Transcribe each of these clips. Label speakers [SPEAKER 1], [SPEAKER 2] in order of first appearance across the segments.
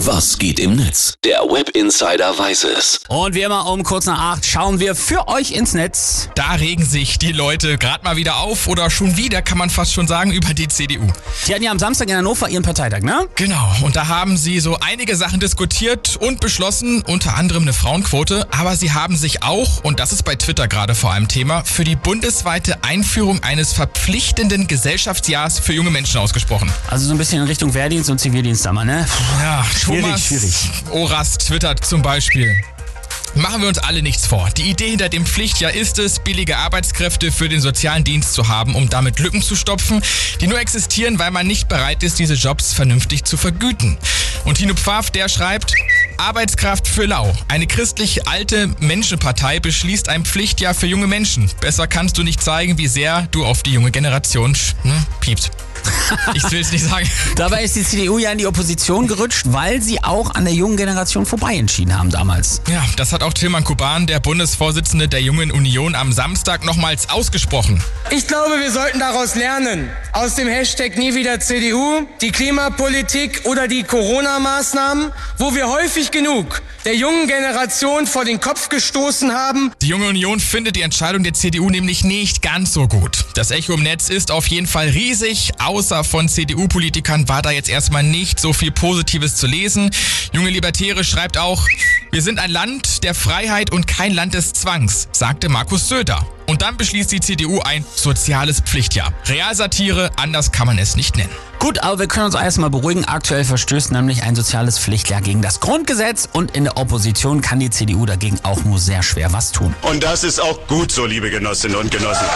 [SPEAKER 1] Was geht im Netz? Der Web Insider weiß es.
[SPEAKER 2] Und wie immer um kurz nach acht schauen wir für euch ins Netz.
[SPEAKER 3] Da regen sich die Leute gerade mal wieder auf oder schon wieder, kann man fast schon sagen, über die CDU.
[SPEAKER 2] Die hatten ja am Samstag in Hannover ihren Parteitag, ne?
[SPEAKER 3] Genau, und da haben sie so einige Sachen diskutiert und beschlossen, unter anderem eine Frauenquote, aber sie haben sich auch, und das ist bei Twitter gerade vor allem Thema, für die bundesweite Einführung eines verpflichtenden Gesellschaftsjahrs für junge Menschen ausgesprochen.
[SPEAKER 2] Also so ein bisschen in Richtung Wehrdienst und Zivildienst da mal, ne?
[SPEAKER 3] Ja, Thomas
[SPEAKER 2] schwierig.
[SPEAKER 3] Oras twittert zum Beispiel. Machen wir uns alle nichts vor. Die Idee hinter dem Pflichtjahr ist es, billige Arbeitskräfte für den sozialen Dienst zu haben, um damit Lücken zu stopfen, die nur existieren, weil man nicht bereit ist, diese Jobs vernünftig zu vergüten. Und Tino Pfaff, der schreibt, Arbeitskraft für Lau. Eine christlich alte Menschenpartei beschließt ein Pflichtjahr für junge Menschen. Besser kannst du nicht zeigen, wie sehr du auf die junge Generation ne, piepst. Ich will es nicht sagen.
[SPEAKER 2] Dabei ist die CDU ja in die Opposition gerutscht, weil sie auch an der jungen Generation vorbei entschieden haben damals.
[SPEAKER 3] Ja, das hat auch Tilman Kuban, der Bundesvorsitzende der Jungen Union, am Samstag nochmals ausgesprochen.
[SPEAKER 4] Ich glaube, wir sollten daraus lernen. Aus dem Hashtag nie wieder CDU, die Klimapolitik oder die Corona-Maßnahmen, wo wir häufig genug der jungen Generation vor den Kopf gestoßen haben.
[SPEAKER 3] Die Junge Union findet die Entscheidung der CDU nämlich nicht ganz so gut. Das Echo im Netz ist auf jeden Fall riesig. Außer von CDU-Politikern war da jetzt erstmal nicht so viel Positives zu lesen. Junge Libertäre schreibt auch, wir sind ein Land der Freiheit und kein Land des Zwangs, sagte Markus Söder. Und dann beschließt die CDU ein soziales Pflichtjahr. Realsatire, anders kann man es nicht nennen.
[SPEAKER 2] Gut, aber wir können uns erstmal beruhigen. Aktuell verstößt nämlich ein soziales Pflichtjahr gegen das Grundgesetz und in der Opposition kann die CDU dagegen auch nur sehr schwer was tun.
[SPEAKER 5] Und das ist auch gut so, liebe Genossinnen und Genossen.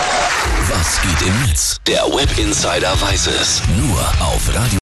[SPEAKER 1] Was geht im Netz? Der Web Insider weiß es. Nur auf Radio